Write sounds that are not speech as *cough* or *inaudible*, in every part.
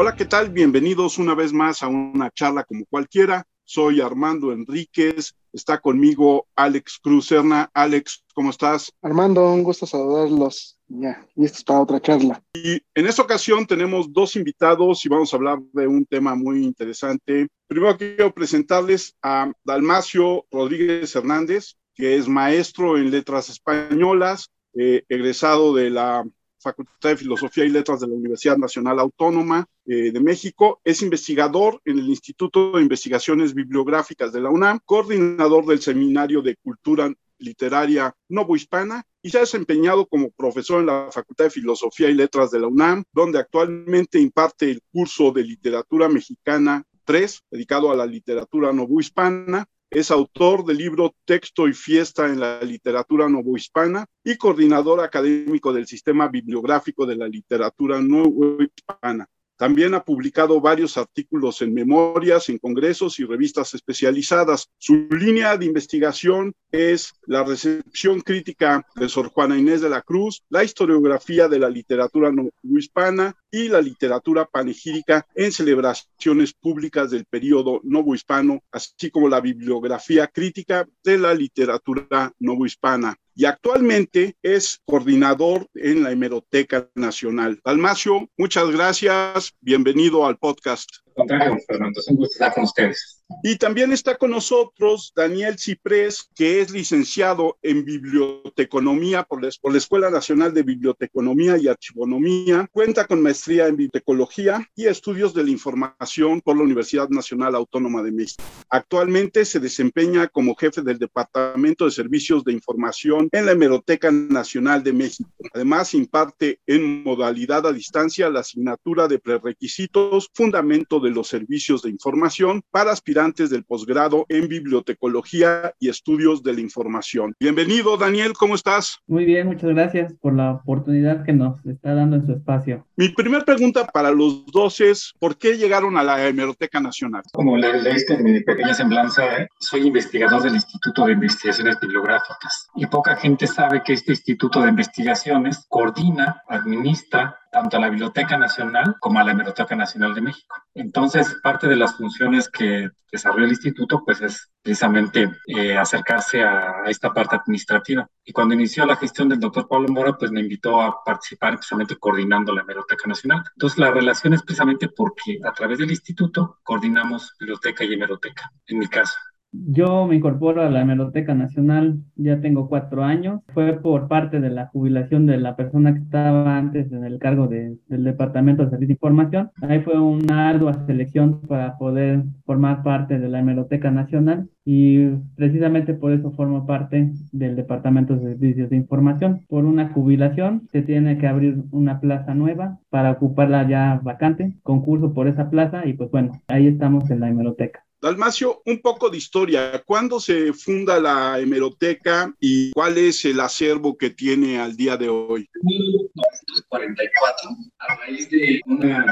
Hola, ¿qué tal? Bienvenidos una vez más a una charla como cualquiera. Soy Armando Enríquez, está conmigo Alex Cruz Alex, ¿cómo estás? Armando, un gusto saludarlos. Ya, listos para otra charla. Y en esta ocasión tenemos dos invitados y vamos a hablar de un tema muy interesante. Primero quiero presentarles a Dalmacio Rodríguez Hernández, que es maestro en letras españolas, eh, egresado de la Facultad de Filosofía y Letras de la Universidad Nacional Autónoma eh, de México. Es investigador en el Instituto de Investigaciones Bibliográficas de la UNAM, coordinador del Seminario de Cultura Literaria Novohispana y se ha desempeñado como profesor en la Facultad de Filosofía y Letras de la UNAM, donde actualmente imparte el curso de Literatura Mexicana 3, dedicado a la literatura novohispana, es autor del libro Texto y Fiesta en la Literatura Novohispana y coordinador académico del Sistema Bibliográfico de la Literatura Novohispana. También ha publicado varios artículos en memorias, en congresos y revistas especializadas. Su línea de investigación es la recepción crítica de Sor Juana Inés de la Cruz, la historiografía de la literatura no hispana y la literatura panegírica en celebraciones públicas del periodo novohispano, así como la bibliografía crítica de la literatura novohispana y actualmente es coordinador en la Hemeroteca Nacional. Dalmacio, muchas gracias. Bienvenido al podcast. Contrario, Fernando, es un gusto estar con ustedes. Y también está con nosotros Daniel Ciprés, que es licenciado en biblioteconomía por la, Escuela Nacional de Biblioteconomía y Archivonomía. Cuenta con maestría en bibliotecología y estudios de la información por la Universidad Nacional Autónoma de México. Actualmente se desempeña como jefe del Departamento de Servicios de Información en la Hemeroteca Nacional de México. Además, imparte en modalidad a distancia la asignatura de prerequisitos, fundamento de los servicios de información para aspirar del posgrado en bibliotecología y estudios de la información. Bienvenido, Daniel, ¿cómo estás? Muy bien, muchas gracias por la oportunidad que nos está dando en su espacio. Mi primera pregunta para los dos es, ¿por qué llegaron a la Hemeroteca Nacional? Como le leíste en mi pequeña semblanza, ¿eh? soy investigador del Instituto de Investigaciones Bibliográficas y poca gente sabe que este Instituto de Investigaciones coordina, administra tanto a la Biblioteca Nacional como a la Hemeroteca Nacional de México. Entonces, parte de las funciones que desarrolla el instituto, pues es precisamente eh, acercarse a, esta parte administrativa. Y cuando inició la gestión del doctor Pablo Mora, pues me invitó a participar precisamente coordinando la Hemeroteca Nacional. Entonces, la relación es precisamente porque a través del instituto coordinamos biblioteca y hemeroteca, en mi caso. Yo me incorporo a la Hemeroteca Nacional, ya tengo cuatro años. Fue por parte de la jubilación de la persona que estaba antes en el cargo del Departamento de Servicio de Información. Ahí fue una ardua selección para poder formar parte de la Hemeroteca Nacional y precisamente por eso formo parte del Departamento de Servicios de Información. Por una jubilación se tiene que abrir una plaza nueva para ocuparla ya vacante, concurso por esa plaza y pues bueno, ahí estamos en la Hemeroteca. Dalmacio, un poco de historia. ¿Cuándo se funda la hemeroteca y cuál es el acervo que tiene al día de hoy? 1944, a raíz de una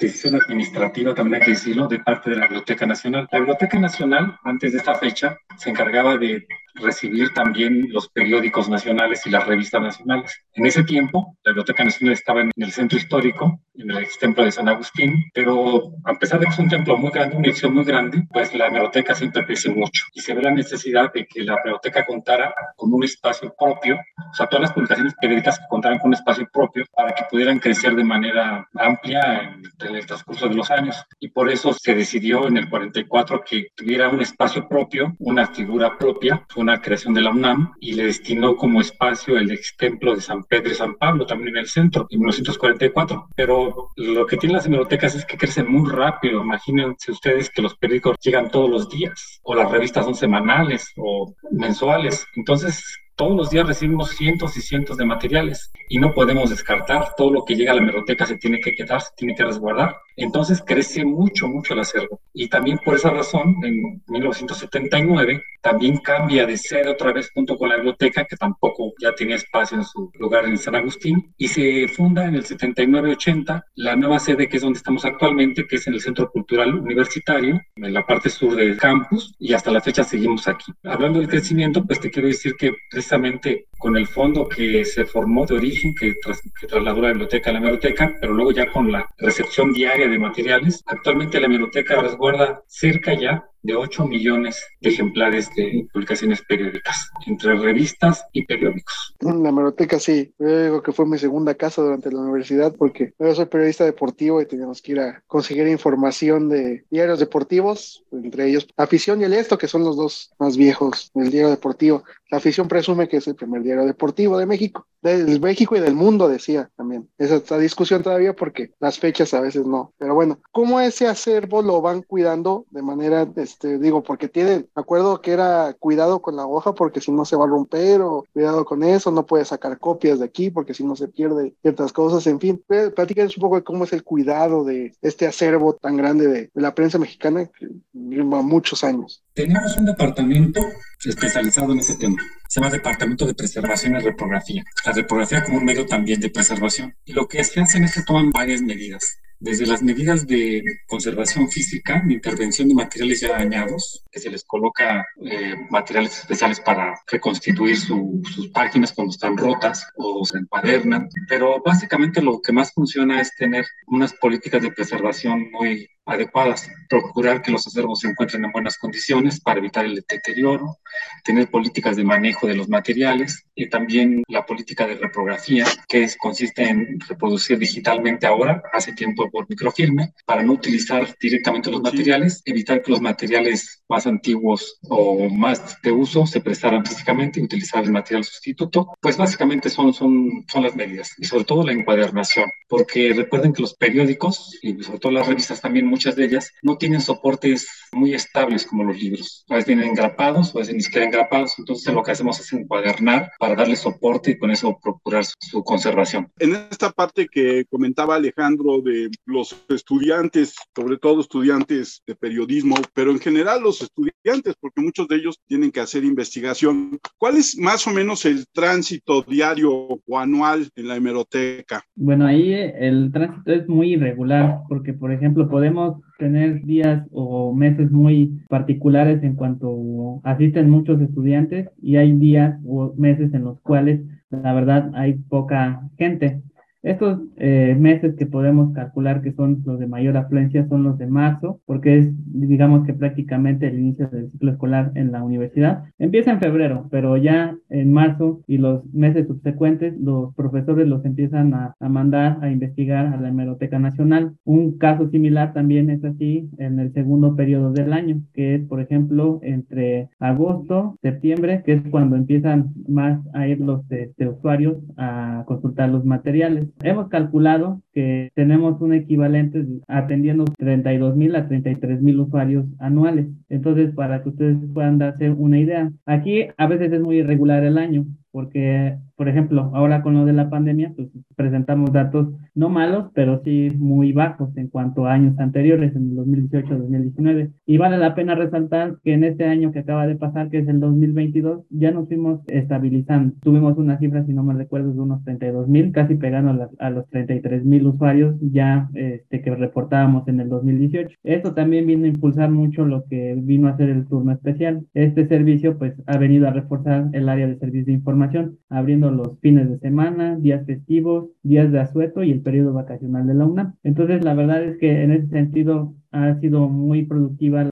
decisión administrativa, también hay que decirlo, de parte de la Biblioteca Nacional. La Biblioteca Nacional, antes de esta fecha, se encargaba de recibir también los periódicos nacionales y las revistas nacionales. En ese tiempo, la Biblioteca Nacional estaba en el centro histórico, en el ex templo de San Agustín, pero a pesar de que es un templo muy grande, una edición muy grande, pues la biblioteca siempre crece mucho y se ve la necesidad de que la biblioteca contara con un espacio propio, o sea, todas las publicaciones periódicas que contaran con un espacio propio para que pudieran crecer de manera amplia en, en el transcurso de los años. Y por eso se decidió en el 44 que tuviera un espacio propio, una figura propia, una creación de la UNAM y le destinó como espacio el ex templo de San Pedro y San Pablo, también en el centro, en 1944. Pero lo que tienen las bibliotecas es que crecen muy rápido. Imagínense ustedes que los periódicos llegan todos los días, o las revistas son semanales o mensuales. Entonces, todos los días recibimos cientos y cientos de materiales y no podemos descartar. Todo lo que llega a la biblioteca se tiene que quedar, se tiene que resguardar. Entonces crece mucho, mucho el acervo. Y también por esa razón, en 1979, también cambia de sede otra vez junto con la biblioteca, que tampoco ya tenía espacio en su lugar en San Agustín, y se funda en el 79-80 la nueva sede que es donde estamos actualmente, que es en el Centro Cultural Universitario, en la parte sur del campus, y hasta la fecha seguimos aquí. Hablando del crecimiento, pues te quiero decir que precisamente con el fondo que se formó de origen, que, que trasladó la biblioteca a la hemeroteca, pero luego ya con la recepción diaria de materiales. Actualmente la hemeroteca resguarda cerca ya de 8 millones de ejemplares de publicaciones periódicas, entre revistas y periódicos. La hemeroteca sí, yo digo que fue mi segunda casa durante la universidad porque yo soy periodista deportivo y teníamos que ir a conseguir información de diarios deportivos, entre ellos Afición y El Esto, que son los dos más viejos del diario deportivo. La afición presume que es el primer diario deportivo de México, del México y del mundo, decía también. Esa discusión todavía porque las fechas a veces no. Pero bueno, ¿cómo ese acervo lo van cuidando de manera este, digo, porque tienen, acuerdo que era cuidado con la hoja porque si no se va a romper o cuidado con eso, no puede sacar copias de aquí porque si no se pierde ciertas cosas, en fin, platíquenos un poco de cómo es el cuidado de este acervo tan grande de, la prensa mexicana que lleva muchos años. Tenemos un departamento especializado en ese tema. Se llama Departamento de Preservación y Reprografía. La reprografía como un medio también de preservación. Y lo que se hace en esto toman varias medidas desde las medidas de conservación física, intervención de materiales ya dañados, que se les coloca eh, materiales especiales para reconstituir sus páginas cuando están rotas o se encuadernan, pero básicamente lo que más funciona es tener unas políticas de preservación muy adecuadas, procurar que los acervos se encuentren en buenas condiciones para evitar el deterioro, tener políticas de manejo de los materiales y también la política de reprografía, que consiste en reproducir digitalmente ahora, hace tiempo por microfilme, para no utilizar directamente los materiales, evitar que los materiales más antiguos o más de uso se prestaran físicamente y utilizar el material sustituto. Pues básicamente son, son, son las medidas y sobre todo la encuadernación, porque recuerden que los periódicos y sobre todo las revistas también muchas de ellas no tienen soportes muy estables como los libros. A veces vienen engrapados, a veces ni siquiera engrapados. Entonces lo que hacemos es encuadernar para darle soporte y con eso procurar su, conservación. En esta parte que comentaba Alejandro de los estudiantes, sobre todo estudiantes de periodismo, pero en general los estudiantes, porque muchos de ellos tienen que hacer investigación. ¿Cuál es más o menos el tránsito diario o anual en la hemeroteca? Bueno, ahí el tránsito es muy irregular, porque por ejemplo podemos tener días o meses muy particulares en cuanto asisten muchos estudiantes y hay días o meses en los cuales la verdad hay poca gente. Estos eh, meses que podemos calcular que son los de mayor afluencia son los de marzo, porque es, digamos que prácticamente el inicio del ciclo escolar en la universidad. Empieza en febrero, pero ya en marzo y los meses subsecuentes, los profesores los empiezan a, a mandar a investigar a la Hemeroteca Nacional. Un caso similar también es así en el segundo periodo del año, que es, por ejemplo, entre agosto, septiembre, que es cuando empiezan más a ir los este, usuarios a consultar los materiales. Hemos calculado que tenemos un equivalente atendiendo 32 mil a 33 mil usuarios anuales. Entonces, para que ustedes puedan darse una idea, aquí a veces es muy irregular el año porque, por ejemplo, ahora con lo de la pandemia, pues presentamos datos no malos, pero sí muy bajos en cuanto a años anteriores, en el 2018-2019. Y vale la pena resaltar que en este año que acaba de pasar, que es el 2022, ya nos fuimos estabilizando. Tuvimos una cifra, si no me recuerdo, de unos 32 mil, casi pegando a, los 33 mil usuarios ya este, que reportábamos en el 2018. Esto también vino a impulsar mucho lo que vino a ser el turno especial. Este servicio, pues, ha venido a reforzar el área de servicio de información abriendo los fines de semana, días festivos, días de asueto y el periodo vacacional de la UNAM. Entonces, la verdad es que en ese sentido ha sido muy productiva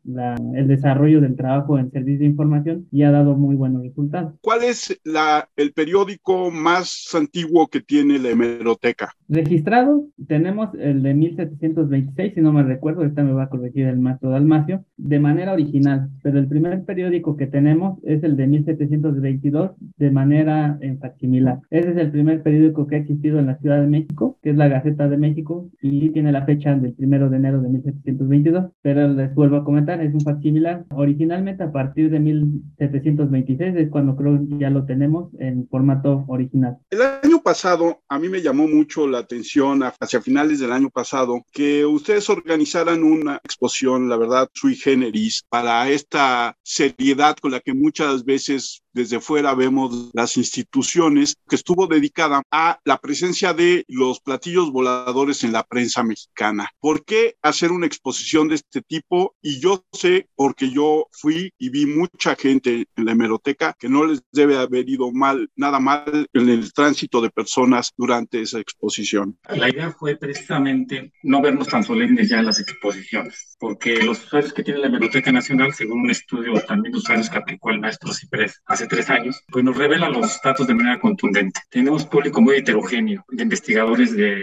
el desarrollo del trabajo en servicio de información y ha dado muy buenos resultados. ¿Cuál es la, el periódico más antiguo que tiene la hemeroteca? Registrado, tenemos el de 1726, si no me recuerdo, esta me va a corregir el maestro Dalmacio, de manera original, pero el primer periódico que tenemos es el de 1722 de manera en facsimilar. Ese es el primer periódico que ha existido en la Ciudad de México, que es la Gaceta de México, y tiene la fecha del primero de enero de 1722 22, pero les vuelvo a comentar, es un similar. Originalmente a partir de 1726 es cuando creo ya lo tenemos en formato original. El año pasado a mí me llamó mucho la atención hacia finales del año pasado que ustedes organizaran una exposición, la verdad, sui generis, para esta seriedad con la que muchas veces desde fuera vemos las instituciones que estuvo dedicada a la presencia de los platillos voladores en la prensa mexicana. ¿Por qué hacer una exposición de este tipo? Y yo sé, porque yo fui y vi mucha gente en la hemeroteca que no les debe haber ido mal, nada mal en el tránsito de personas durante esa exposición. La idea fue precisamente no vernos tan solemnes ya en las exposiciones, porque los usuarios que tiene la Hemeroteca Nacional, según un estudio también de usuarios que aplicó el maestro Ciprés hace tres años, pues nos revela los datos de manera contundente. Tenemos público muy heterogéneo de investigadores de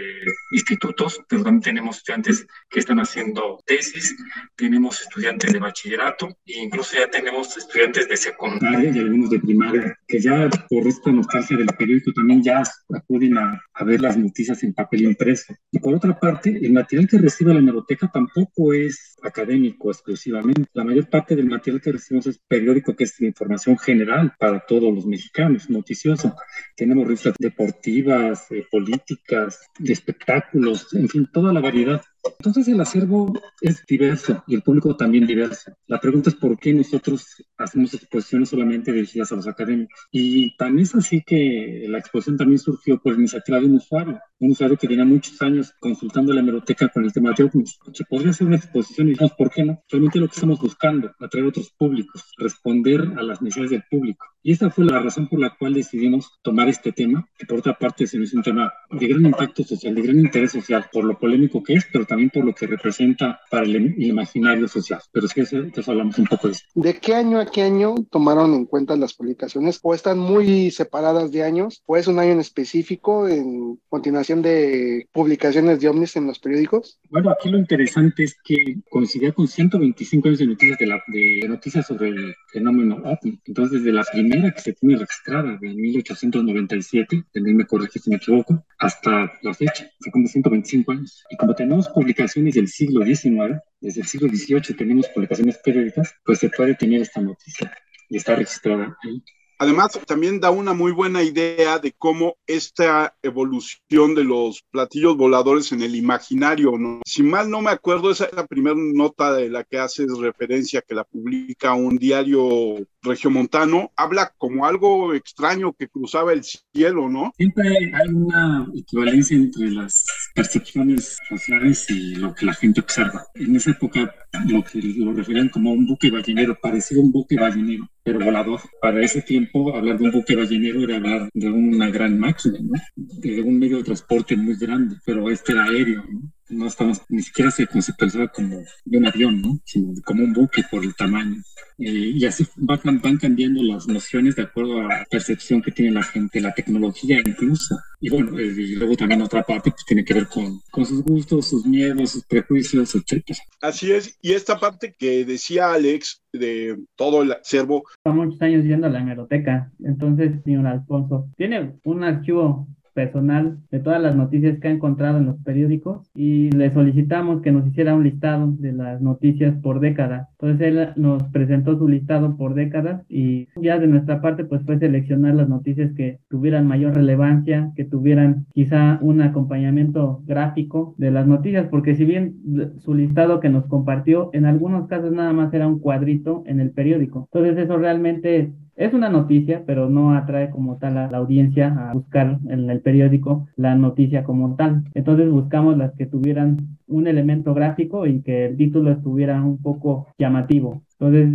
institutos, pero también tenemos estudiantes que están haciendo tesis, tenemos estudiantes de bachillerato e incluso ya tenemos estudiantes de secundaria y algunos de primaria que ya por esta nostalgia del periódico también ya acuden a, a ver las noticias en papel impreso. Y por otra parte, el material que recibe la hemeroteca tampoco es académico exclusivamente. La mayor parte del material que recibimos es periódico, que es información general para todos los mexicanos, noticioso. Tenemos revistas deportivas, eh, políticas, de espectáculos, en fin, toda la variedad. Entonces el acervo es diverso y el público también diverso. La pregunta es por qué nosotros hacemos exposiciones solamente dirigidas a los académicos. Y también es así que la exposición también surgió por iniciativa de un usuario, un usuario que tenía muchos años consultando la hemeroteca con el tema de ovnis. Se podría hacer una exposición y dijimos, ¿por qué no? Realmente lo que estamos buscando, atraer otros públicos, responder a las necesidades del público. Y esa fue la razón por la cual decidimos tomar este tema, que por otra parte se nos es un tema de gran impacto social, de gran interés social, por lo polémico que es, pero también por lo que representa para el, imaginario social. Pero es que eso, eso hablamos un poco de eso. ¿De qué año a qué año tomaron en cuenta las publicaciones? ¿O están muy separadas de años? ¿O es un año en específico en continuación de publicaciones de ovnis en los periódicos? Bueno, aquí lo interesante es que coincidía con 125 años de noticias, de, la, de noticias sobre el fenómeno ovni. Entonces, desde la primera que se tiene registrada, de 1897, también me corrige si me equivoco, hasta la fecha, fue como 125 años. Y como tenemos publicaciones del siglo XIX, desde el siglo XVIII tenemos publicaciones periódicas, pues se puede tener esta noticia y está registrada ahí. Además, también da una muy buena idea de cómo esta evolución de los platillos voladores en el imaginario, ¿no? Si mal no me acuerdo, esa es la primera nota de la que haces referencia, que la publica un diario regiomontano, habla como algo extraño que cruzaba el cielo, ¿no? Siempre hay una equivalencia entre las percepciones sociales y lo que la gente observa. En esa época lo que lo referían como un buque ballenero, parecido a un buque ballenero, pero volador. Para ese tiempo, hablar de un buque ballenero era hablar de una gran máquina, ¿no? De un medio de transporte muy grande, pero este era aéreo, ¿no? No estamos, ni siquiera se conceptualizaba como de un avión, ¿no? sino como un buque por el tamaño. Eh, y así van, van, cambiando las nociones de acuerdo a la percepción que tiene la gente, la tecnología incluso. Y bueno, eh, y luego también otra parte pues tiene que ver con, con sus gustos, sus miedos, sus prejuicios, etc. Así es, y esta parte que decía Alex de todo el acervo. muchos años yendo a la hemeroteca, entonces, señor Alfonso, tiene un archivo personal de todas las noticias que ha encontrado en los periódicos y le solicitamos que nos hiciera un listado de las noticias por década. Entonces él nos presentó su listado por décadas y ya de nuestra parte pues fue seleccionar las noticias que tuvieran mayor relevancia, que tuvieran quizá un acompañamiento gráfico de las noticias, porque si bien su listado que nos compartió en algunos casos nada más era un cuadrito en el periódico. Entonces eso realmente es una noticia, pero no atrae como tal a la audiencia a buscar en el periódico la noticia como tal. Entonces buscamos las que tuvieran un elemento gráfico y que el título estuviera un poco llamativo. Entonces,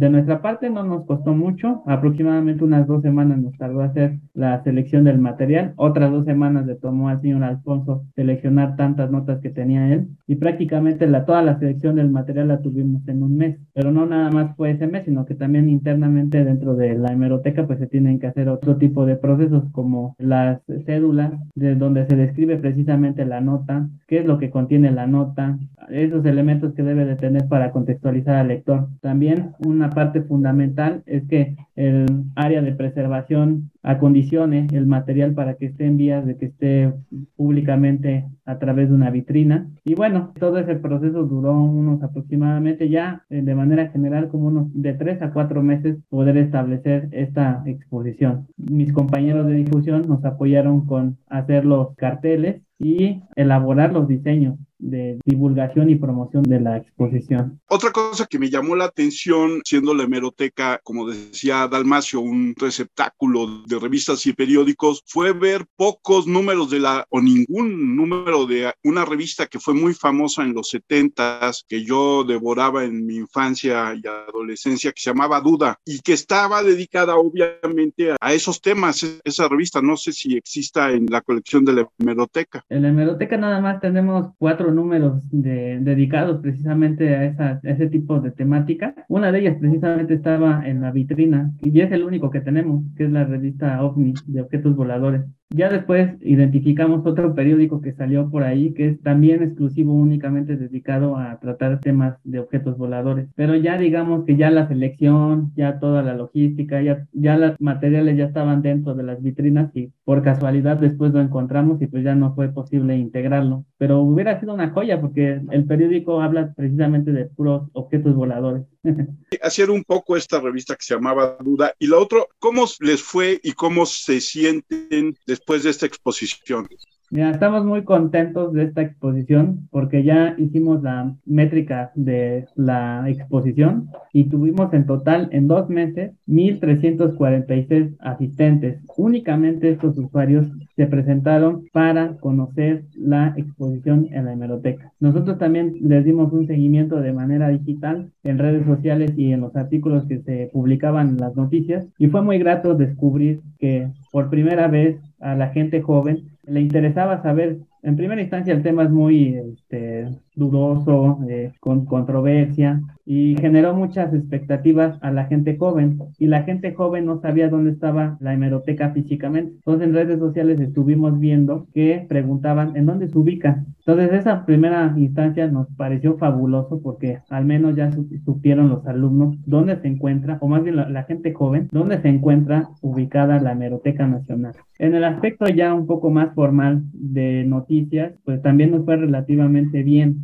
de nuestra parte no nos costó mucho, aproximadamente unas dos semanas nos tardó hacer la selección del material, otras dos semanas le tomó al señor Alfonso seleccionar tantas notas que tenía él y prácticamente la, toda la selección del material la tuvimos en un mes, pero no nada más fue ese mes, sino que también internamente dentro de la hemeroteca pues se tienen que hacer otro tipo de procesos como las cédulas, de donde se describe precisamente la nota, qué es lo que contiene la nota, esos elementos que debe de tener para contextualizar al lector. También una parte fundamental es que el área de preservación acondicione el material para que esté en vías de que esté públicamente a través de una vitrina. Y bueno, todo ese proceso duró unos aproximadamente ya eh, de manera general como unos de tres a cuatro meses poder establecer esta exposición. Mis compañeros de difusión nos apoyaron con hacer los carteles y elaborar los diseños de divulgación y promoción de la exposición. Otra cosa que me llamó la atención, siendo la hemeroteca, como decía Dalmacio, un receptáculo de revistas y periódicos, fue ver pocos números de la, o ningún número de una revista que fue muy famosa en los 70 que yo devoraba en mi infancia y adolescencia, que se llamaba Duda, y que estaba dedicada obviamente a esos temas, esa revista. No sé si exista en la colección de la hemeroteca. En la hemeroteca nada más tenemos cuatro números de, dedicados precisamente a, esa, ese tipo de temática. Una de ellas precisamente estaba en la vitrina y es el único que tenemos, que es la revista OVNI de objetos voladores. Ya después identificamos otro periódico que salió por ahí, que es también exclusivo únicamente dedicado a tratar temas de objetos voladores. Pero ya digamos que ya la selección, ya toda la logística, ya, ya los materiales ya estaban dentro de las vitrinas y por casualidad después lo encontramos y pues ya no fue posible integrarlo. Pero hubiera sido una joya porque el periódico habla precisamente de puros objetos voladores. *laughs* Hacer un poco esta revista que se llamaba Duda y la otra, ¿cómo les fue y cómo se sienten después de esta exposición? Mira, estamos muy contentos de esta exposición porque ya hicimos la métrica de la exposición y tuvimos en total en dos meses 1.346 asistentes. Únicamente estos usuarios se presentaron para conocer la exposición en la hemeroteca. Nosotros también les dimos un seguimiento de manera digital en redes sociales y en los artículos que se publicaban en las noticias y fue muy grato descubrir que por primera vez a la gente joven le interesaba saber, en primera instancia el tema es muy este, dudoso, eh, con controversia, y generó muchas expectativas a la gente joven y la gente joven no sabía dónde estaba la hemeroteca físicamente. Entonces en redes sociales estuvimos viendo que preguntaban en dónde se ubica. Entonces esa primera instancia nos pareció fabuloso porque al menos ya supieron los alumnos dónde se encuentra, o más bien la, la gente joven, dónde se encuentra ubicada la hemeroteca nacional. En el aspecto ya un poco más formal de noticias, pues también nos fue relativamente bien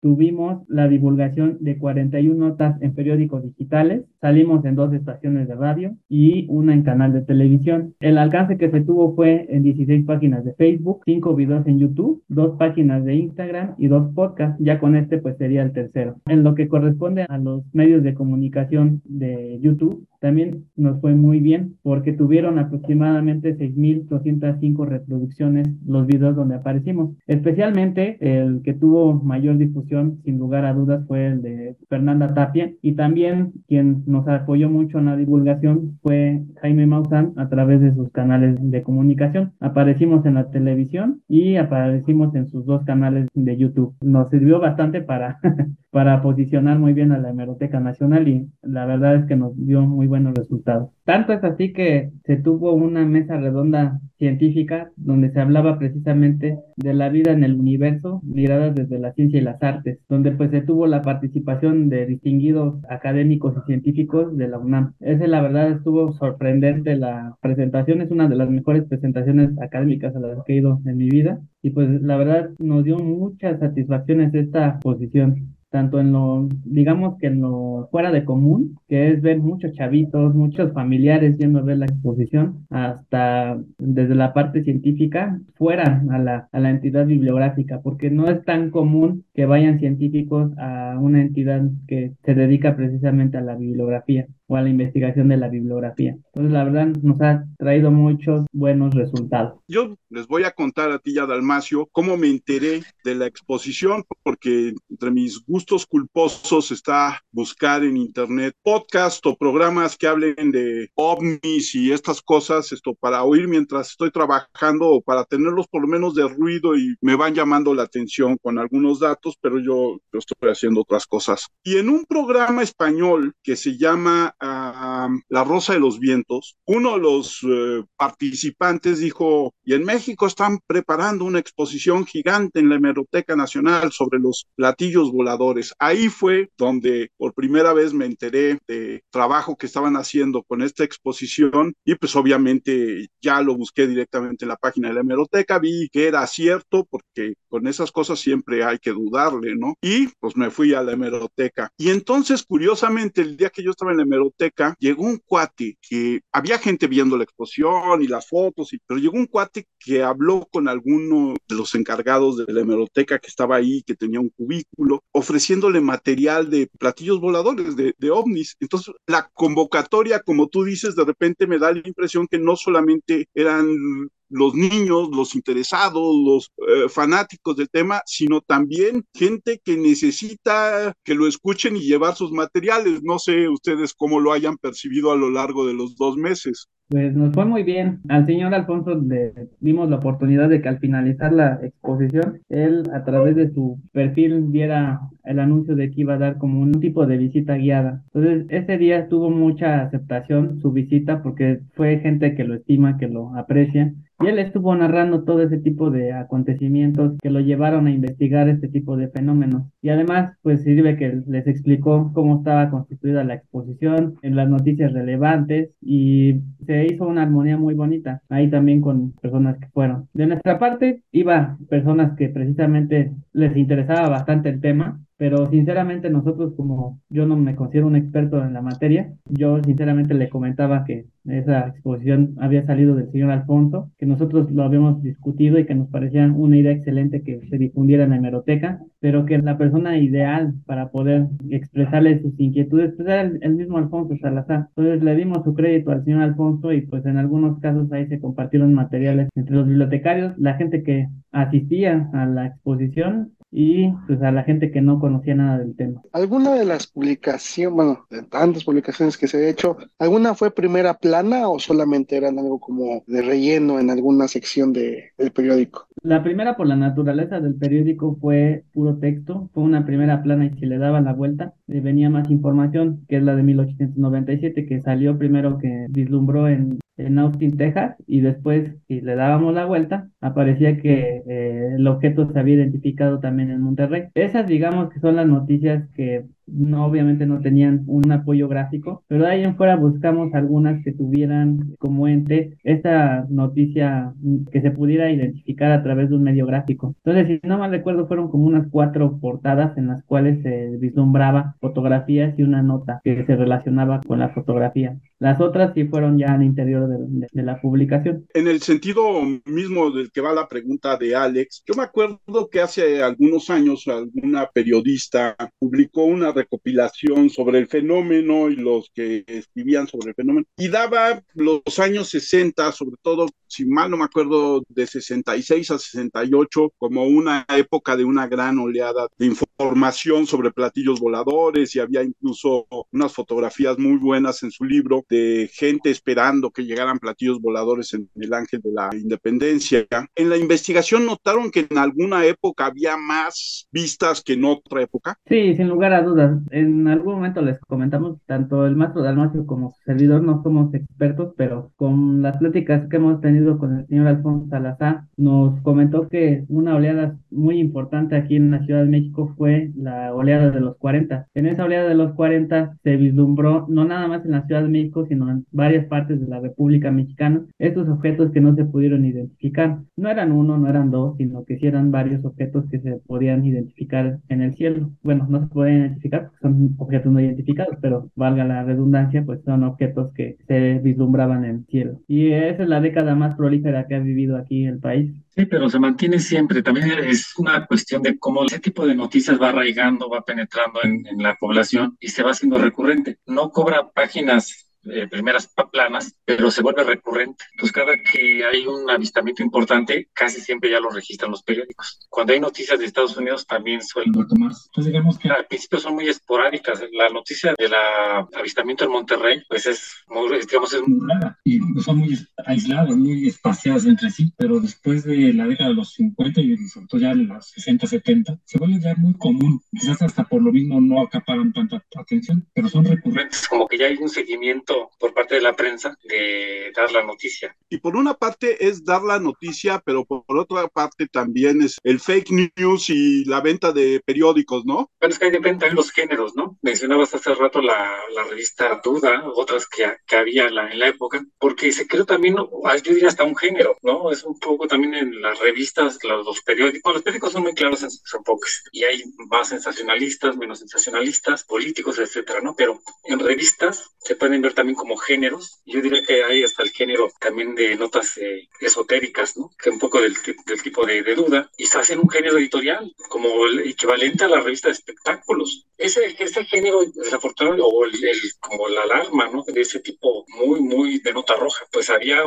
tuvimos la divulgación de 41 notas en periódicos digitales, salimos en dos estaciones de radio y una en canal de televisión. El alcance que se tuvo fue en 16 páginas de Facebook, 5 videos en YouTube, dos páginas de Instagram y dos podcasts. Ya con este pues sería el tercero. En lo que corresponde a los medios de comunicación de YouTube, también nos fue muy bien porque tuvieron aproximadamente 6.205 reproducciones los videos donde aparecimos. Especialmente el que tuvo mayor difusión, sin lugar a dudas, fue el de Fernanda Tapia y también quien nos apoyó mucho en la divulgación fue Jaime Maussan a través de sus canales de comunicación. Aparecimos en la televisión y aparecimos en sus dos canales de YouTube. Nos sirvió bastante para, *laughs* para posicionar muy bien a la Hemeroteca Nacional y la verdad es que nos dio muy buenos resultados. Tanto es así que se tuvo una mesa redonda científica donde se hablaba precisamente de la vida en el universo mirada desde la ciencia y las artes, donde pues se tuvo la participación de distinguidos académicos y científicos de la UNAM. Ese la verdad estuvo sorprendente la presentación, es una de las mejores presentaciones académicas a las que he ido en mi vida y pues la verdad nos dio muchas satisfacciones esta posición tanto en lo, digamos que en lo fuera de común, que es ver muchos chavitos, muchos familiares yendo a ver la exposición, hasta desde la parte científica, fuera a la, a la entidad bibliográfica, porque no es tan común que vayan científicos a una entidad que se dedica precisamente a la bibliografía o a la investigación de la bibliografía. Entonces, la verdad, nos ha traído muchos buenos resultados. Yo les voy a contar a ti ya, Dalmacio, cómo me enteré de la exposición, porque entre mis gustos culposos está buscar en internet podcast o programas que hablen de ovnis y estas cosas, esto para oír mientras estoy trabajando o para tenerlos por lo menos de ruido y me van llamando la atención con algunos datos, pero yo, yo estoy haciendo otras cosas. Y en un programa español que se llama La Rosa de los Vientos, uno de los eh, participantes dijo, y en México están preparando una exposición gigante en la Hemeroteca Nacional sobre los platillos voladores. Ahí fue donde por primera vez me enteré de trabajo que estaban haciendo con esta exposición y pues obviamente ya lo busqué directamente en la página de la hemeroteca, vi que era cierto porque con esas cosas siempre hay que dudarle, ¿no? Y pues me fui a la hemeroteca. Y entonces, curiosamente, el día que yo estaba en la hemeroteca, llegó un cuate que había gente viendo la exposición y las fotos, y, pero llegó un cuate que habló con alguno de los encargados de la hemeroteca que estaba ahí, que tenía un cubículo, ofreciéndole material de platillos voladores, de, de ovnis. Entonces, la convocatoria, como tú dices, de repente me da la impresión que no solamente eran los niños, los interesados, los eh, fanáticos del tema, sino también gente que necesita que lo escuchen y llevar sus materiales. No sé ustedes cómo lo hayan percibido a lo largo de los dos meses. Pues nos fue muy bien. Al señor Alfonso le dimos la oportunidad de que al finalizar la exposición, él a través de su perfil diera el anuncio de que iba a dar como un tipo de visita guiada. Entonces, ese día tuvo mucha aceptación su visita porque fue gente que lo estima, que lo aprecia y él estuvo narrando todo ese tipo de acontecimientos que lo llevaron a investigar este tipo de fenómenos. Y además, pues sirve que les explicó cómo estaba constituida la exposición, en las noticias relevantes y se hizo una armonía muy bonita. Ahí también con personas que fueron. De nuestra parte, iba personas que precisamente les interesaba bastante el tema pero sinceramente nosotros como yo no me considero un experto en la materia, yo sinceramente le comentaba que esa exposición había salido del señor Alfonso, que nosotros lo habíamos discutido y que nos parecía una idea excelente que se difundiera en la hemeroteca, pero que la persona ideal para poder expresarle sus inquietudes pues era el, mismo Alfonso Salazar. Entonces le dimos su crédito al señor Alfonso y pues en algunos casos ahí se compartieron materiales entre los bibliotecarios, la gente que asistía a la exposición y pues a la gente que no conocía nada del tema. ¿Alguna de las publicaciones, bueno, de tantas publicaciones que se ha hecho, alguna fue primera plana o solamente eran algo como de relleno en alguna sección de, del periódico? La primera por la naturaleza del periódico fue puro texto, fue una primera plana y si le daban la vuelta venía más información, que es la de 1897, que salió primero que vislumbró en en Austin, Texas, y después, si le dábamos la vuelta, aparecía que eh, el objeto se había identificado también en Monterrey. Esas, digamos, que son las noticias que no obviamente no tenían un apoyo gráfico, pero de ahí en fuera buscamos algunas que tuvieran como ente esta noticia que se pudiera identificar a través de un medio gráfico. Entonces, si no mal recuerdo, fueron como unas cuatro portadas en las cuales se vislumbraba fotografías y una nota que se relacionaba con la fotografía. Las otras sí fueron ya al interior de, de la publicación. En el sentido mismo del que va la pregunta de Alex, yo me acuerdo que hace algunos años alguna periodista publicó una recopilación sobre el fenómeno y los que escribían sobre el fenómeno. Y daba los años 60, sobre todo, si mal no me acuerdo, de 66 a 68, como una época de una gran oleada de información sobre platillos voladores y había incluso unas fotografías muy buenas en su libro de gente esperando que llegaran platillos voladores en el Ángel de la Independencia. En la investigación notaron que en alguna época había más vistas que en otra época. Sí, sin lugar a dudas en algún momento les comentamos, tanto el maestro Dalmacio como su servidor no somos expertos, pero con las pláticas que hemos tenido con el señor Alfonso Salazar, nos comentó que una oleada muy importante aquí en la Ciudad de México fue la oleada de los 40. En esa oleada de los 40 se vislumbró, no nada más en la Ciudad de México, sino en varias partes de la República Mexicana, estos objetos que no se pudieron identificar. No eran uno, no eran dos, sino que sí eran varios objetos que se podían identificar en el cielo. Bueno, no se podían identificar son objetos no identificados, pero valga la redundancia, pues son objetos que se vislumbraban en el cielo. Y esa es la década más prolífera que ha vivido aquí el país. Sí, pero se mantiene siempre. También es una cuestión de cómo ese tipo de noticias va arraigando, va penetrando en, en la población y se va haciendo recurrente. No cobra páginas eh, primeras planas, pero se vuelve recurrente. Entonces, cada que hay un avistamiento importante, casi siempre ya lo registran los periódicos. Cuando hay noticias de Estados Unidos, también suelen retomarse. Entonces, digamos que al principio son muy esporádicas. La noticia del avistamiento en Monterrey, pues es muy, digamos, es muy rara y son muy aisladas, muy espaciadas entre sí, pero después de la década de los 50 y sobre todo ya en los 60, 70, se vuelve ya muy común. Quizás hasta por lo mismo no acaparan tanta atención, pero son recurrentes, como que ya hay un seguimiento intento por parte de la prensa de dar la noticia. Y por una parte es dar la noticia, pero por otra parte también es el fake news y la venta de periódicos, ¿no? Bueno, es que ahí dependen también los géneros, ¿no? Mencionabas hace rato la, la revista Duda, otras que, que había en la, en la época, porque se creó también, yo diría hasta un género, ¿no? Es un poco también en las revistas, los, los periódicos, los periódicos son muy claros, son pocos, y hay más sensacionalistas, menos sensacionalistas, políticos, etcétera, ¿no? Pero en revistas se pueden ver también como géneros. Yo diría que hay hasta el género también de notas eh, esotéricas, ¿no? Que un poco del, del tipo de, de, duda. Y se hace un género editorial como el equivalente a la revista de espectáculos. Ese, ese género, desafortunadamente, o el, como la alarma, ¿no? De ese tipo muy, muy de nota roja. Pues había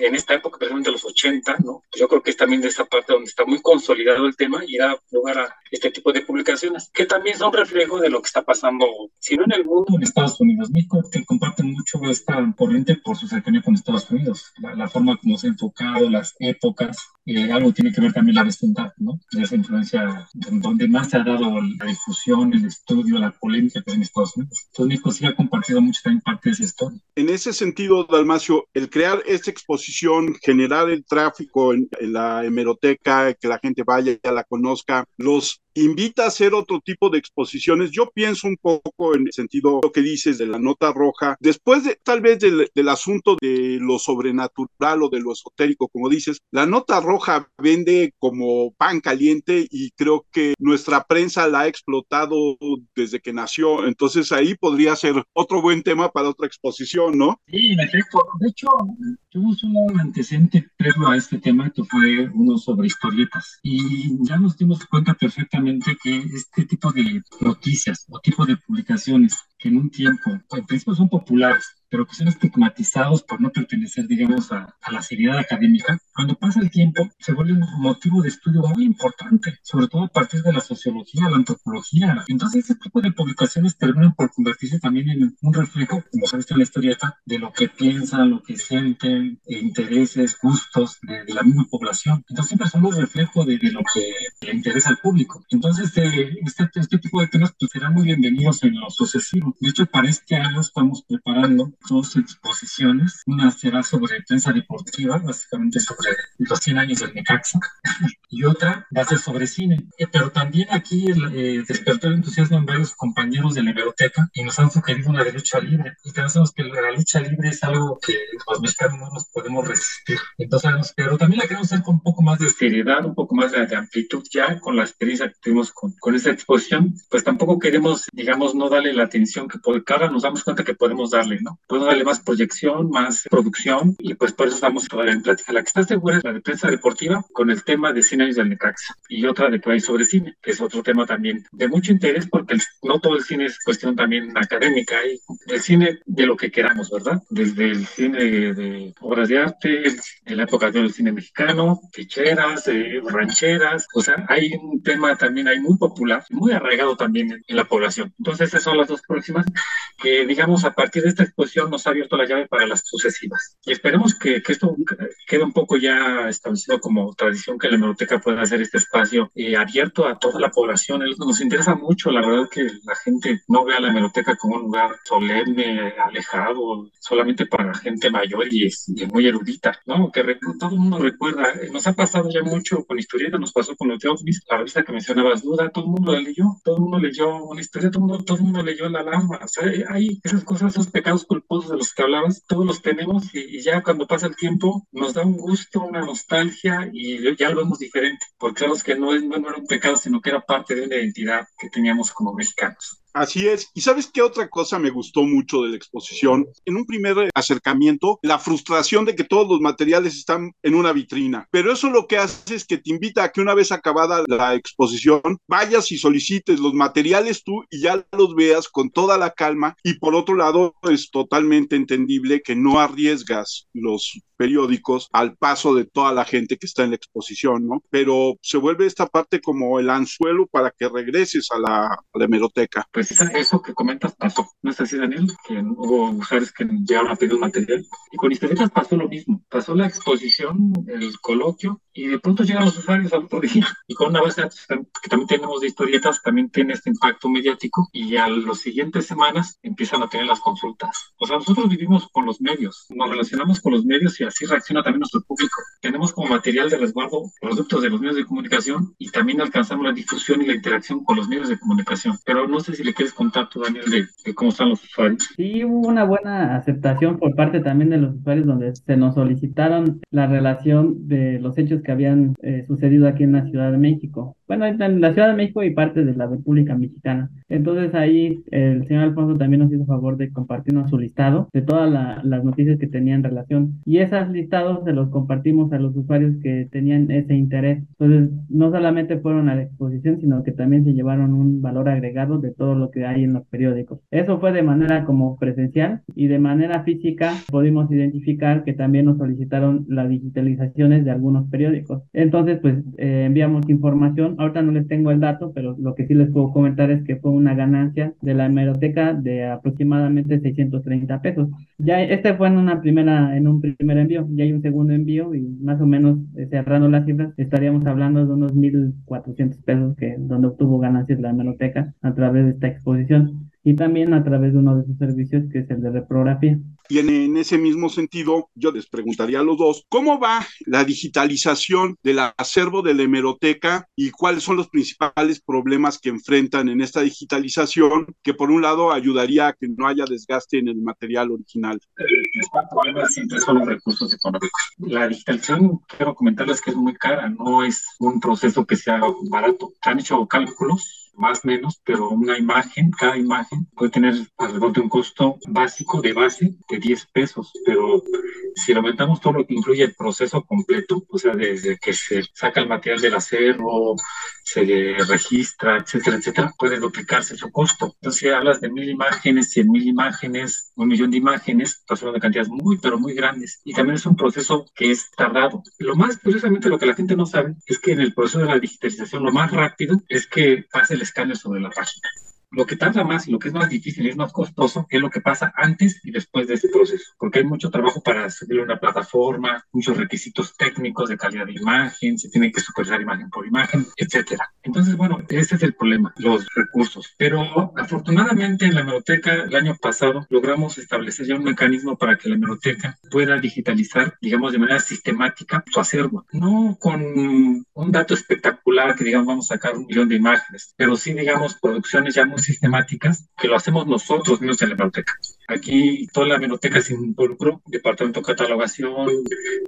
en esta época, precisamente los 80, ¿no? Pues yo creo que es también de esta parte donde está muy consolidado el tema y da lugar a este tipo de publicaciones, que también son reflejo de lo que está pasando, si no en el mundo, en Estados Unidos. México que comparte mucho esta corriente por su cercanía con Estados Unidos, la, la forma como se ha enfocado, las épocas, eh, algo tiene que ver también la vecindad, ¿no? Esa influencia donde más se ha dado la difusión, el estudio, la polémica que en Estados Unidos. Entonces México sí ha compartido mucho también parte de esa historia. En ese sentido, Dalmacio, el crear esta exposición, generar el tráfico en, en la hemeroteca, que la gente vaya la conozca, los invita a hacer otro tipo de exposiciones. Yo pienso un poco en el sentido lo que dices de la nota roja, después de tal vez del, del, asunto de lo sobrenatural o de lo esotérico, como dices, la nota roja vende como pan caliente y creo que nuestra prensa la ha explotado desde que nació. Entonces ahí podría ser otro buen tema para otra exposición, ¿no? Sí, en efecto. De hecho, tuvimos un antecedente previo a este tema que fue uno sobre historietas y ya nos dimos cuenta perfectamente que este tipo de noticias o tipo de publicaciones que en un tiempo, en principio son populares, pero que son estigmatizados por no pertenecer, digamos, a, a, la seriedad académica, cuando pasa el tiempo se vuelve un motivo de estudio muy importante, sobre todo a partir de la sociología, la antropología. Entonces, ese tipo de publicaciones terminan por convertirse también en un reflejo, como sabes en la historieta, de lo que piensan, lo que sienten, intereses, gustos de, de la misma población. Entonces, siempre son un reflejo de, de, lo que le interesa al público. Entonces, eh, este, este tipo de temas pues, serán muy bienvenidos en lo sucesivo. De hecho, para este año estamos preparando dos exposiciones. Una será sobre prensa deportiva, básicamente sobre los 100 años del Necaxa, *laughs* y otra va a ser sobre cine. Eh, pero también aquí eh, despertó el entusiasmo en varios compañeros de la biblioteca y nos han sugerido una de lucha libre. Y sabemos que la lucha libre es algo que los mexicanos no nos podemos resistir. Entonces, pero también la queremos hacer con un poco más de seriedad, un poco más de, de amplitud ya con la experiencia que tuvimos con, con esta exposición. Pues tampoco queremos, digamos, no darle la atención que por cada nos damos cuenta que podemos darle, ¿no? Podemos darle más proyección, más producción y pues por eso estamos todavía en plática. La que está segura es la de prensa deportiva con el tema de 100 años del Necaxa y otra de que hay sobre cine, que es otro tema también de mucho interés porque el, no todo el cine es cuestión también académica, hay el cine de lo que queramos, ¿verdad? Desde el cine de obras de arte, en la época del cine mexicano, ficheras, eh, rancheras, o sea, hay un tema también ahí muy popular, muy arraigado también en, en la población. Entonces, esas son las dos próximas que, digamos, a partir de esta exposición nos ha abierto la llave para las sucesivas. Y esperemos que, que esto quede un poco ya establecido como tradición que la biblioteca pueda hacer este espacio eh, abierto a toda la población. Nos interesa mucho, la verdad, que la gente no vea la biblioteca como un lugar solemne, alejado, solamente para gente mayor y, y muy erudita, ¿no? Que todo el mundo recuerda, nos ha pasado ya mucho con historieta, nos pasó con los de ovnis, la revista que mencionabas, Duda, todo el mundo la leyó, todo el mundo leyó una historia, todo el mundo, todo el mundo leyó la alarma, o sea, hay esas cosas, esos pecados culposos de los que hablabas, todos los tenemos y, ya cuando pasa el tiempo nos da un gusto, una nostalgia y ya lo vemos diferente, porque sabemos que no, es, no era un pecado, sino que era parte de una identidad que teníamos como mexicanos. Así es. ¿Y sabes qué otra cosa me gustó mucho de la exposición? En un primer acercamiento, la frustración de que todos los materiales están en una vitrina. Pero eso lo que hace es que te invita a que una vez acabada la exposición, vayas y solicites los materiales tú y ya los veas con toda la calma. Y por otro lado, es totalmente entendible que no arriesgas los periódicos al paso de toda la gente que está en la exposición, ¿no? Pero se vuelve esta parte como el anzuelo para que regreses a la, a la hemeroteca. Pues eso que comentas pasó, ¿no es así, Daniel? Que hubo mujeres que llegaron a pedir material. Y con historietas pasó lo mismo. Pasó la exposición, el coloquio, y de pronto llegan los usuarios al otro día. Y con una base que también tenemos de historietas, también tiene este impacto mediático. Y a las siguientes semanas empiezan a tener las consultas. O sea, nosotros vivimos con los medios, nos relacionamos con los medios y así reacciona también nuestro público. Tenemos como material de resguardo productos de los medios de comunicación y también alcanzamos la difusión y la interacción con los medios de comunicación. Pero no sé si le quieres contar tú, Daniel, de, cómo están los usuarios. Sí, hubo una buena aceptación por parte también de los usuarios donde se nos solicitaron la relación de los hechos que habían eh, sucedido aquí en la Ciudad de México. Bueno, en la Ciudad de México y parte de la República Mexicana. Entonces ahí el señor Alfonso también nos hizo favor de compartirnos su listado de todas las noticias que tenían relación. Y esos listados se los compartimos a los usuarios que tenían ese interés. Entonces, no solamente fueron a la exposición, sino que también se llevaron un valor agregado de todo lo que hay en los periódicos. Eso fue de manera como presencial y de manera física pudimos identificar que también nos solicitaron las digitalizaciones de algunos periódicos. Entonces, pues eh, enviamos información. Ahorita no les tengo el dato, pero lo que sí les puedo comentar es que fue una ganancia de la hemeroteca de aproximadamente 630 pesos. Ya este fue en una primera, en un primer envío, ya hay un segundo envío y más o menos eh, cerrando las cifras estaríamos hablando de unos 1.400 pesos que donde obtuvo ganancias la hemeroteca a través de esta exposición y también a través de uno de sus servicios que es el de reprografía. Y en, ese mismo sentido, yo les preguntaría a los dos, ¿cómo va la digitalización del acervo de la hemeroteca y cuáles son los principales problemas que enfrentan en esta digitalización, que por un lado ayudaría a que no haya desgaste en el material original? El problema siempre son los recursos económicos. La digitalización, quiero comentarles que es muy cara, no es un proceso que sea barato. Se han hecho cálculos más o menos, pero una imagen, cada imagen puede tener alrededor de un costo básico de base de 10 pesos, pero si aumentamos todo lo que incluye el proceso completo, o sea, desde que se saca el material del acero, se registra, etcétera, etcétera, puede duplicarse su costo. Entonces, si hablas de mil imágenes, cien mil imágenes, un millón de imágenes, estás hablando de cantidades muy, pero muy grandes. Y también es un proceso que es tardado. Lo más, curiosamente, lo que la gente no sabe es que en el proceso de la digitalización, lo más rápido es que pase el escáner sobre la página. Lo que tarda más y lo que es más difícil y es más costoso es lo que pasa antes y después de ese proceso, porque hay mucho trabajo para subir una plataforma, muchos requisitos técnicos de calidad de imagen, se tiene que superar imagen por imagen, etcétera. Entonces, bueno, ese es el problema, los recursos. Pero afortunadamente en la hemeroteca el año pasado logramos establecer ya un mecanismo para que la hemeroteca pueda digitalizar, digamos, de manera sistemática su acervo. No con un dato espectacular que digamos vamos a sacar un millón de imágenes, pero sí, digamos, producciones ya muy sistemáticas que lo hacemos nosotros mismos en la biblioteca. Aquí toda la biblioteca se involucró, departamento de catalogación,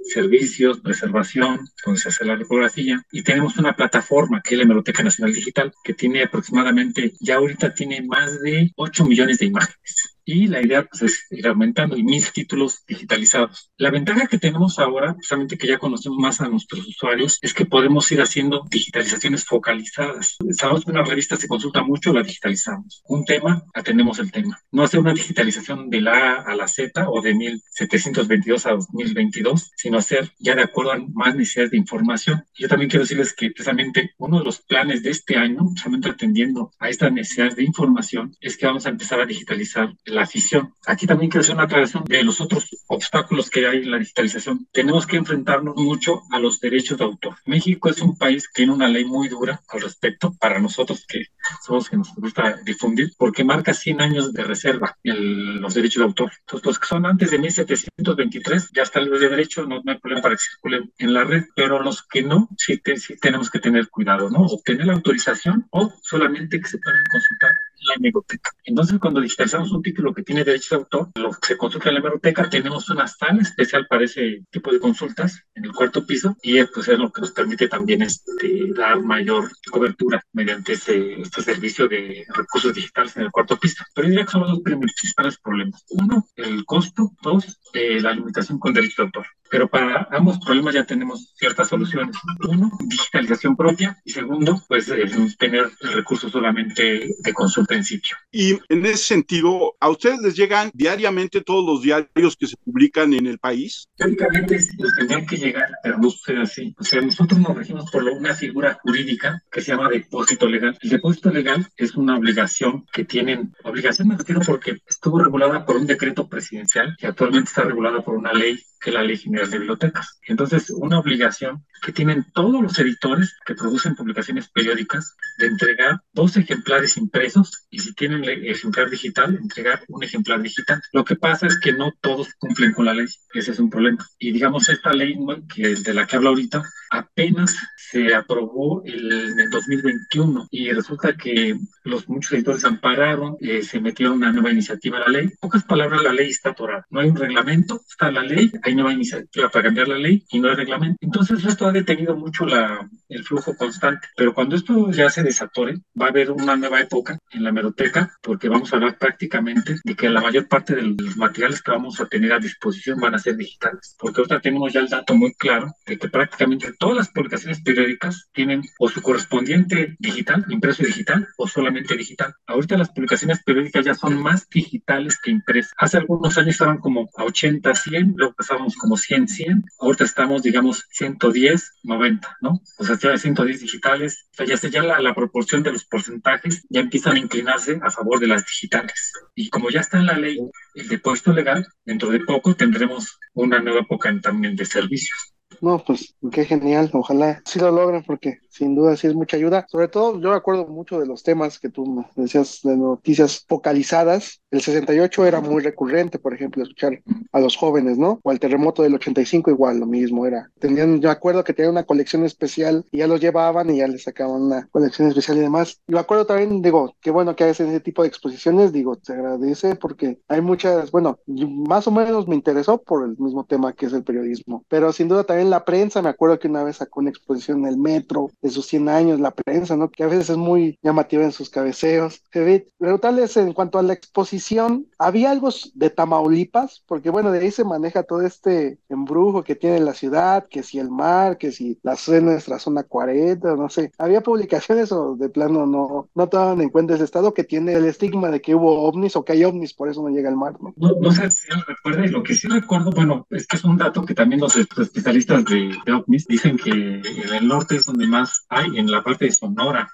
servicios, preservación, donde se hace la reprografía, y tenemos una plataforma que es la Biblioteca Nacional Digital, que tiene aproximadamente, ya ahorita tiene más de 8 millones de imágenes y la idea pues, es ir aumentando y mil títulos digitalizados. La ventaja que tenemos ahora, justamente que ya conocemos más a nuestros usuarios, es que podemos ir haciendo digitalizaciones focalizadas. Sabemos que una revista se consulta mucho, la digitalizamos. Un tema, atendemos el tema. No hacer una digitalización de la A a la Z o de 1722 a 2022, sino hacer ya de acuerdo a más necesidades de información. Yo también quiero decirles que precisamente uno de los planes de este año, justamente atendiendo a estas necesidades de información, es que vamos a empezar a digitalizar la afición. Aquí también quiero hacer una aclaración de los otros obstáculos que hay en la digitalización. Tenemos que enfrentarnos mucho a los derechos de autor. México es un país que tiene una ley muy dura al respecto para nosotros que somos que nos gusta difundir, porque marca 100 años de reserva en los derechos de autor. Entonces, los que son antes de 1723 ya están libres de derecho, no, hay problema para que circulen en la red, pero los que no, sí, sí tenemos que tener cuidado, ¿no? Obtener la autorización o solamente que se puedan consultar la hemeroteca. Entonces, cuando digitalizamos un título que tiene derecho de autor, lo que se consulta en la hemeroteca, tenemos una sala especial para ese tipo de consultas en el cuarto piso y pues, es lo que nos permite también este, dar mayor cobertura mediante este, este servicio de recursos digitales en el cuarto piso. Pero diría que son los dos principales problemas. Uno, el costo. Dos, eh, la limitación con derecho de autor. Pero para ambos problemas ya tenemos ciertas soluciones. Uno, digitalización propia y segundo, pues tener recursos solamente de consulta en sitio. Y en ese sentido, ¿a ustedes les llegan diariamente todos los diarios que se publican en el país? Teóricamente nos tendrían que llegar, pero no sucede así. O sea, nosotros nos regimos por una figura jurídica que se llama depósito legal. El depósito legal es una obligación que tienen, obligación me refiero porque estuvo regulada por un decreto presidencial que actualmente está regulada por una ley que la Ley General de Bibliotecas. Entonces, una obligación que tienen todos los editores que producen publicaciones periódicas de entregar dos ejemplares impresos y si tienen ejemplar digital, entregar un ejemplar digital. Lo que pasa es que no todos cumplen con la ley. Ese es un problema. Y digamos, esta ley que, de la que hablo ahorita apenas se aprobó en el 2021 y resulta que los muchos editores ampararon, eh, se metieron una nueva iniciativa a la ley. En pocas palabras, la ley está atorada. No hay un reglamento, está la ley, hay nueva para cambiar la ley y no hay reglamento. Entonces, esto ha detenido mucho la, el flujo constante. Pero cuando esto ya se desatore, va a haber una nueva época en la meroteca, porque vamos a hablar prácticamente de que la mayor parte de los materiales que vamos a tener a disposición van a ser digitales. Porque ahorita tenemos ya el dato muy claro de que prácticamente todas las publicaciones periódicas tienen o su correspondiente digital, impreso digital, o solamente digital. Ahorita las publicaciones periódicas ya son más digitales que impresas. Hace algunos años estaban como a 80, 100, luego pasábamos como 100, 100. Ahorita estamos, digamos, 110, 90, ¿no? O sea, ya de 110 digitales, o sea, ya, ya la, la proporción de los porcentajes ya empiezan a inclinarse a favor de las digitales. Y como ya está en la ley el depósito legal, dentro de poco tendremos una nueva época también de servicios. No, pues qué genial, ojalá sí lo logren porque sin duda sí es mucha ayuda. Sobre todo yo me acuerdo mucho de los temas que tú decías de noticias focalizadas. El 68 era muy recurrente, por ejemplo, escuchar a los jóvenes, ¿no? O al terremoto del 85 igual, lo mismo era. Tenían, yo me acuerdo que tenían una colección especial y ya los llevaban y ya les sacaban una colección especial y demás. Y me acuerdo también, digo, qué bueno que hacen ese tipo de exposiciones, digo, se agradece porque hay muchas, bueno, más o menos me interesó por el mismo tema que es el periodismo, pero sin duda también la prensa, me acuerdo que una vez sacó una exposición en el metro de sus 100 años, la prensa, ¿no? Que a veces es muy llamativa en sus cabeceos. Preguntarles en cuanto a la exposición, ¿había algo de Tamaulipas? Porque bueno, de ahí se maneja todo este embrujo que tiene la ciudad, que si el mar, que si la zona, nuestra zona 40, no sé. ¿Había publicaciones o de plano no, no tomaban en cuenta ese estado que tiene el estigma de que hubo ovnis o que hay ovnis, por eso no llega al mar, ¿no? No, sé si recuerda, y lo que sí recuerdo, bueno, es que es un dato que también los especialistas de, ovnis dicen que en el norte es donde más hay, en la parte de Sonora.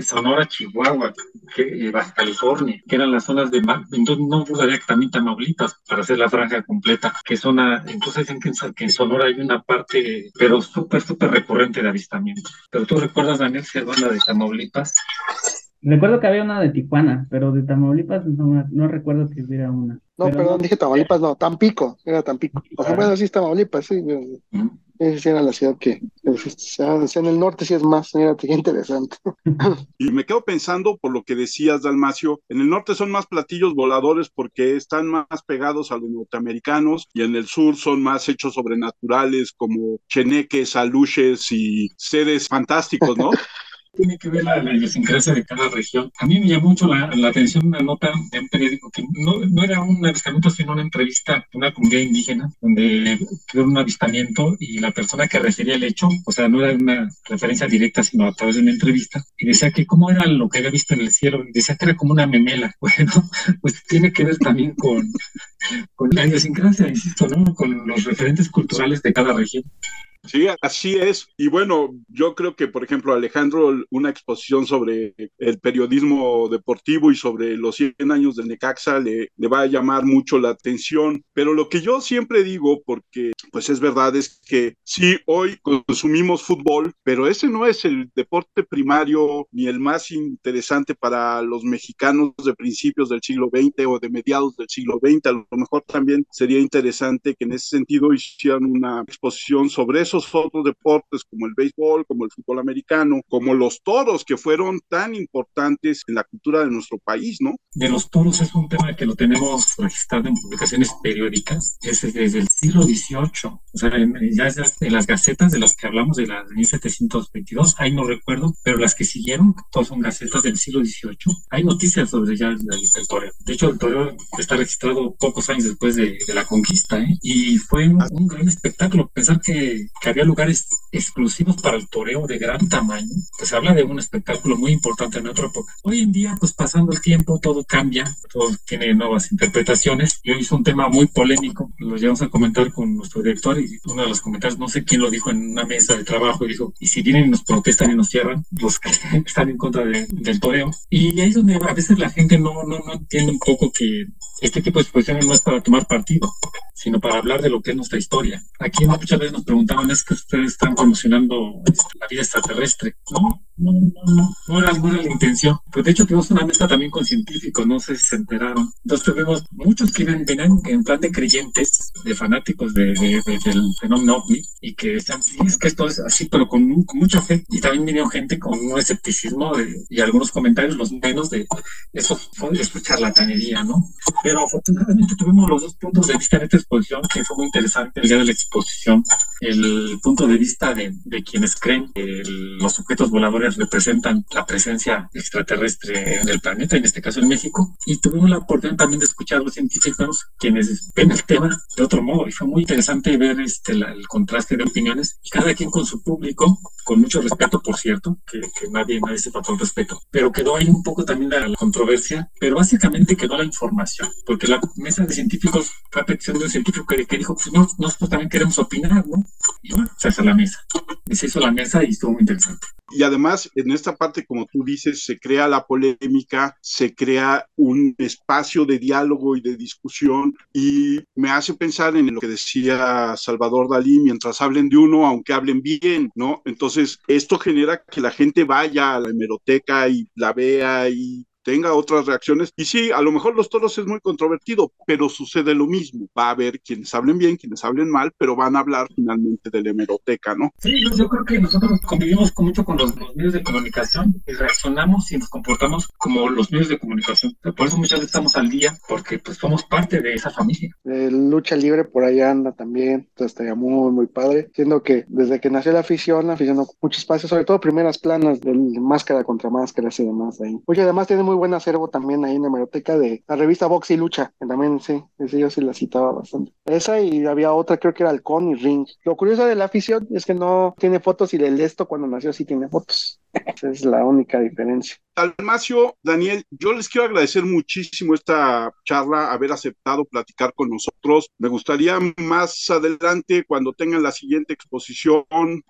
Sonora, Chihuahua, que, eh, Baja California, que eran las zonas de entonces no dudaría que también Tamaulipas para hacer la franja completa, que zona, entonces dicen que en, Sonora hay una parte, pero súper, súper recurrente de avistamiento. Pero tú recuerdas, Daniel, si de Tamaulipas. Recuerdo que había una de Tijuana, pero de Tamaulipas no, no recuerdo que hubiera una. No, perdón, dije Tamaulipas, no, Tampico, era Tampico. O sea, bueno, sí, Tamaulipas, sí. Esa era la ciudad que, en el norte sí es más, interesante. *laughs* Y me quedo pensando por lo que decías, Dalmacio, en el norte son más platillos voladores porque están más pegados a los norteamericanos y en el sur son más hechos sobrenaturales como cheneques, aluches y seres fantásticos, ¿no? *laughs* tiene que ver la, la, idiosincrasia de cada región. A mí me llamó mucho la, atención una nota de un periódico que no, era un avistamiento, sino una entrevista una comunidad indígena, donde hubo un avistamiento y la persona que refería el hecho, o sea, no era una referencia directa, sino a través de una entrevista, y decía que cómo era lo que había visto en el cielo, y decía que era como una memela. *laughs* Bueno, pues tiene que ver también con, con la idiosincrasia, insisto, ¿no? Con los referentes culturales de cada región. Sí, así es. Y bueno, yo creo que, por ejemplo, Alejandro, una exposición sobre el periodismo deportivo y sobre los 100 años del Necaxa le, le, va a llamar mucho la atención. Pero lo que yo siempre digo, porque pues es verdad, es que sí, hoy consumimos fútbol, pero ese no es el deporte primario ni el más interesante para los mexicanos de principios del siglo XX o de mediados del siglo XX. A lo mejor también sería interesante que en ese sentido hicieran una exposición sobre eso otros deportes como el béisbol, como el fútbol americano, como los toros que fueron tan importantes en la cultura de nuestro país, ¿no? De los toros es un tema que lo tenemos registrado en publicaciones periódicas desde, desde el siglo XVIII, o sea, en, ya en las gacetas de las que hablamos de las de 1722, ahí no recuerdo, pero las que siguieron, todas son gacetas del siglo XVIII, hay noticias sobre ya el, el toreo. De hecho, el toreo está registrado pocos años después de, de la conquista, ¿eh? y fue un, un gran espectáculo. Pensar que, que, había lugares exclusivos para el toreo de gran tamaño, pues habla de un espectáculo muy importante en otra época. Hoy en día, pues pasando el tiempo, todo cambia, todo tiene nuevas interpretaciones, y hoy es un tema muy polémico, lo llevamos a comentar con nuestro director, y uno de los comentarios, no sé quién lo dijo en una mesa de trabajo, y dijo, y si vienen y nos protestan y nos cierran, los que están en contra de, del toreo. Y ahí es donde a veces la gente no, no, no entiende un poco que este tipo de exposiciones no es para tomar partido, sino para hablar de lo que es nuestra historia. Aquí muchas veces nos preguntaban, que ustedes están promocionando la vida extraterrestre. No, no, no, no, era, era la intención. Pues de hecho tuvimos una mesa también con científicos, no sé si se enteraron. Entonces tuvimos muchos que venían en plan de creyentes, de fanáticos de, de, de, del fenómeno ovni, y que decían, sí, es que esto es así, pero con, con mucha fe. Y también vinieron gente con un escepticismo de, y algunos comentarios, los menos de eso fue la charlatanería, ¿no? Pero afortunadamente tuvimos los dos puntos de vista en esta exposición, que fue muy interesante el día de la exposición. El punto de vista de, de quienes creen que el, los objetos voladores representan la presencia extraterrestre en el planeta, en este caso en México, y tuvimos la oportunidad también de escuchar a los científicos quienes ven el tema de otro modo, y fue muy interesante ver este, el contraste de opiniones, cada quien con su público, con mucho respeto, por cierto, que, que nadie, nadie se faltó el respeto, pero quedó ahí un poco también la, la controversia, pero básicamente quedó la información, porque la mesa de científicos fue a petición de un científico que, que dijo, pues no, nosotros también queremos opinar, ¿no? Y bueno, se hizo la mesa. Y se hizo la mesa y estuvo muy interesante. Y además, en esta parte, como tú dices, se crea la polémica, se crea un espacio de diálogo y de discusión y me hace pensar en lo que decía Salvador Dalí, mientras hablen de uno, aunque hablen bien, ¿no? Entonces, esto genera que la gente vaya a la hemeroteca y la vea y tenga otras reacciones. Y sí, a lo mejor los toros es muy controvertido, pero sucede lo mismo. Va a haber quienes hablen bien, quienes hablen mal, pero van a hablar finalmente de la hemeroteca, ¿no? Sí, yo, yo creo que nosotros convivimos con, mucho con los, los, medios de comunicación y reaccionamos y nos comportamos como los medios de comunicación. Por eso muchas veces estamos al día, porque pues somos parte de esa familia. Eh, lucha libre por ahí anda también, entonces estaría muy, muy padre. Siendo que desde que nació la afición, la afición mucho espacio, sobre todo primeras planas de máscara contra máscaras y demás ahí. Oye, además tiene muy buen acervo también ahí en la hemeroteca de la revista Box y Lucha, que también sí, ese yo sí la citaba bastante. Esa y había otra, creo que era Halcón y Ring. Lo curioso de la afición es que no tiene fotos y el esto cuando nació sí tiene fotos. Esa es la única diferencia. Almacio, Daniel, yo les quiero agradecer muchísimo esta charla, haber aceptado platicar con nosotros. Me gustaría más adelante, cuando tengan la siguiente exposición,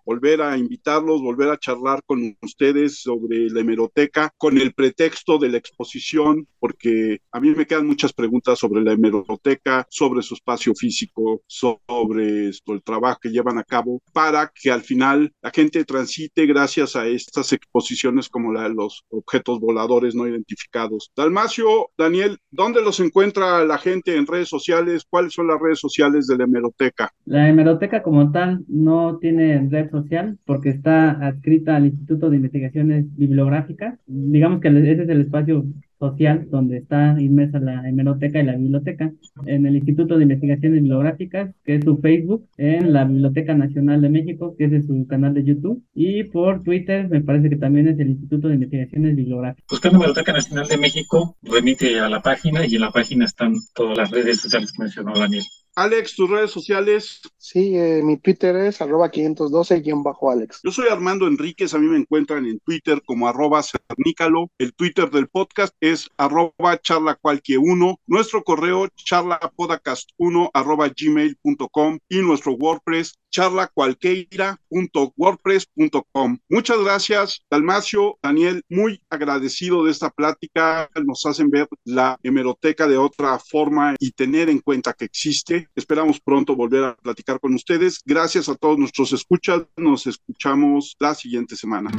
volver a invitarlos, volver a charlar con ustedes sobre la hemeroteca, con el pretexto de la exposición, porque a mí me quedan muchas preguntas sobre la hemeroteca, sobre su espacio físico, sobre el trabajo que llevan a cabo, para que al final la gente transite gracias a estas exposiciones como la de los objetos voladores no identificados. Dalmacio, Daniel, ¿dónde los encuentra la gente en redes sociales? ¿Cuáles son las redes sociales de la hemeroteca? La hemeroteca como tal no tiene red social porque está adscrita al Instituto de Investigaciones Bibliográficas. Digamos que ese es el espacio social donde está inmersa la hemeroteca y la biblioteca, en el Instituto de Investigaciones Bibliográficas, que es su Facebook, en la Biblioteca Nacional de México, que es su canal de YouTube, y por Twitter me parece que también es el Instituto de Investigaciones Bibliográficas. Buscando Biblioteca Nacional de México, remite a la página y en la página están todas las redes sociales que mencionó Daniel. Alex, tus redes sociales. Sí, eh, mi Twitter es arroba 512-Alex. Yo soy Armando Enríquez, a mí me encuentran en Twitter como arroba cernícalo. El Twitter del podcast es arroba charla cualquier uno. Nuestro correo charlapodcast1 arroba gmail.com y nuestro WordPress charlacualqueira.wordpress.com. Muchas gracias, Dalmacio, Daniel, muy agradecido de esta plática. Nos hacen ver la hemeroteca de otra forma y tener en cuenta que existe. Esperamos pronto volver a platicar con ustedes. Gracias a todos nuestros escuchas. Nos escuchamos la siguiente semana.